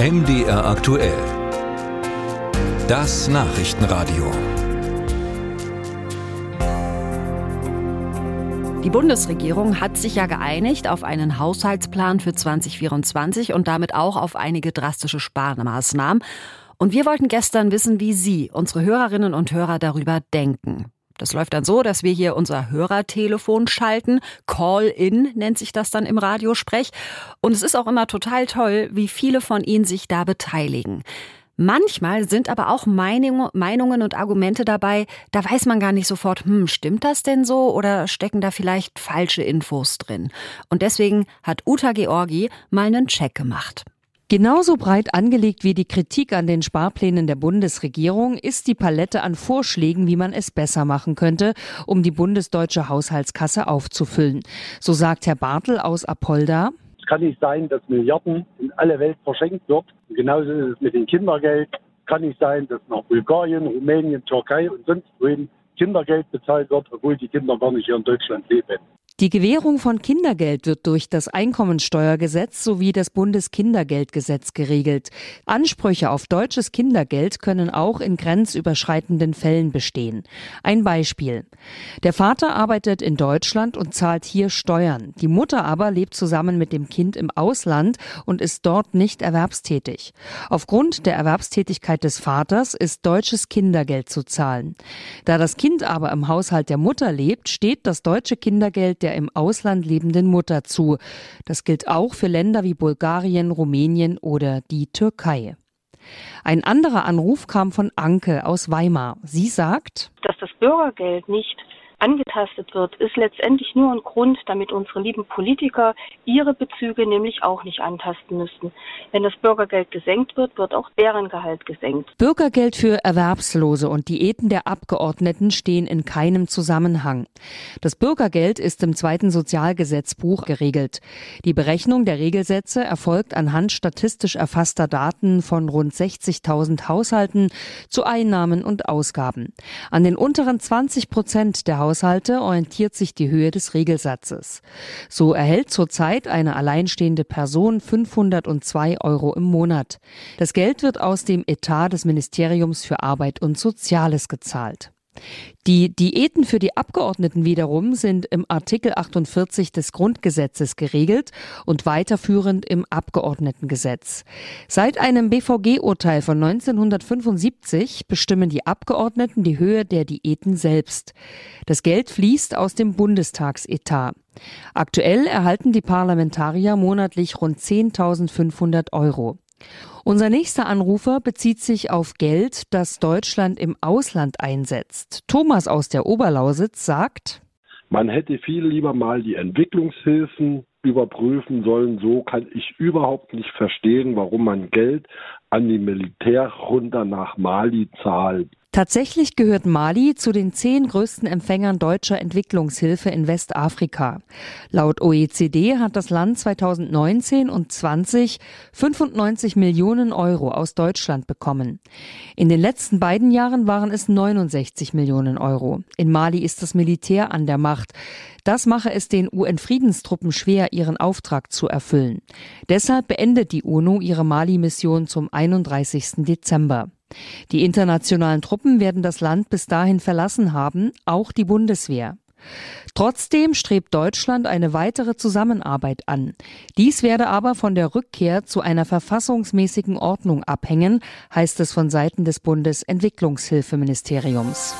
MDR aktuell. Das Nachrichtenradio. Die Bundesregierung hat sich ja geeinigt auf einen Haushaltsplan für 2024 und damit auch auf einige drastische Sparmaßnahmen. Und wir wollten gestern wissen, wie Sie, unsere Hörerinnen und Hörer, darüber denken. Das läuft dann so, dass wir hier unser Hörertelefon schalten. Call-in nennt sich das dann im Radiosprech. Und es ist auch immer total toll, wie viele von Ihnen sich da beteiligen. Manchmal sind aber auch Meinungen und Argumente dabei, da weiß man gar nicht sofort, hm, stimmt das denn so oder stecken da vielleicht falsche Infos drin? Und deswegen hat Uta Georgi mal einen Check gemacht. Genauso breit angelegt wie die Kritik an den Sparplänen der Bundesregierung ist die Palette an Vorschlägen, wie man es besser machen könnte, um die bundesdeutsche Haushaltskasse aufzufüllen. So sagt Herr Bartel aus Apolda. Es kann nicht sein, dass Milliarden in alle Welt verschenkt wird. Genauso ist es mit dem Kindergeld. Es kann nicht sein, dass nach Bulgarien, Rumänien, Türkei und sonst wohin Kindergeld bezahlt wird, obwohl die Kinder gar nicht hier in Deutschland leben. Die Gewährung von Kindergeld wird durch das Einkommensteuergesetz sowie das Bundeskindergeldgesetz geregelt. Ansprüche auf deutsches Kindergeld können auch in grenzüberschreitenden Fällen bestehen. Ein Beispiel. Der Vater arbeitet in Deutschland und zahlt hier Steuern. Die Mutter aber lebt zusammen mit dem Kind im Ausland und ist dort nicht erwerbstätig. Aufgrund der Erwerbstätigkeit des Vaters ist deutsches Kindergeld zu zahlen. Da das Kind aber im Haushalt der Mutter lebt, steht das deutsche Kindergeld der im Ausland lebenden Mutter zu. Das gilt auch für Länder wie Bulgarien, Rumänien oder die Türkei. Ein anderer Anruf kam von Anke aus Weimar. Sie sagt, dass das Bürgergeld nicht angetastet wird, ist letztendlich nur ein Grund, damit unsere lieben Politiker ihre Bezüge nämlich auch nicht antasten müssten. Wenn das Bürgergeld gesenkt wird, wird auch deren Gehalt gesenkt. Bürgergeld für Erwerbslose und Diäten der Abgeordneten stehen in keinem Zusammenhang. Das Bürgergeld ist im zweiten Sozialgesetzbuch geregelt. Die Berechnung der Regelsätze erfolgt anhand statistisch erfasster Daten von rund 60.000 Haushalten zu Einnahmen und Ausgaben. An den unteren 20 Prozent der Haushalte orientiert sich die Höhe des Regelsatzes. So erhält zurzeit eine alleinstehende Person 502 Euro im Monat. Das Geld wird aus dem Etat des Ministeriums für Arbeit und Soziales gezahlt. Die Diäten für die Abgeordneten wiederum sind im Artikel 48 des Grundgesetzes geregelt und weiterführend im Abgeordnetengesetz. Seit einem BVG-Urteil von 1975 bestimmen die Abgeordneten die Höhe der Diäten selbst. Das Geld fließt aus dem Bundestagsetat. Aktuell erhalten die Parlamentarier monatlich rund 10.500 Euro. Unser nächster Anrufer bezieht sich auf Geld, das Deutschland im Ausland einsetzt. Thomas aus der Oberlausitz sagt, man hätte viel lieber mal die Entwicklungshilfen überprüfen sollen. So kann ich überhaupt nicht verstehen, warum man Geld an die Militärrunde nach Mali zahlt. Tatsächlich gehört Mali zu den zehn größten Empfängern deutscher Entwicklungshilfe in Westafrika. Laut OECD hat das Land 2019 und 20 95 Millionen Euro aus Deutschland bekommen. In den letzten beiden Jahren waren es 69 Millionen Euro. In Mali ist das Militär an der Macht. Das mache es den UN-Friedenstruppen schwer, ihren Auftrag zu erfüllen. Deshalb beendet die UNO ihre Mali-Mission zum 31. Dezember. Die internationalen Truppen werden das Land bis dahin verlassen haben, auch die Bundeswehr. Trotzdem strebt Deutschland eine weitere Zusammenarbeit an. Dies werde aber von der Rückkehr zu einer verfassungsmäßigen Ordnung abhängen, heißt es von Seiten des Bundesentwicklungshilfeministeriums.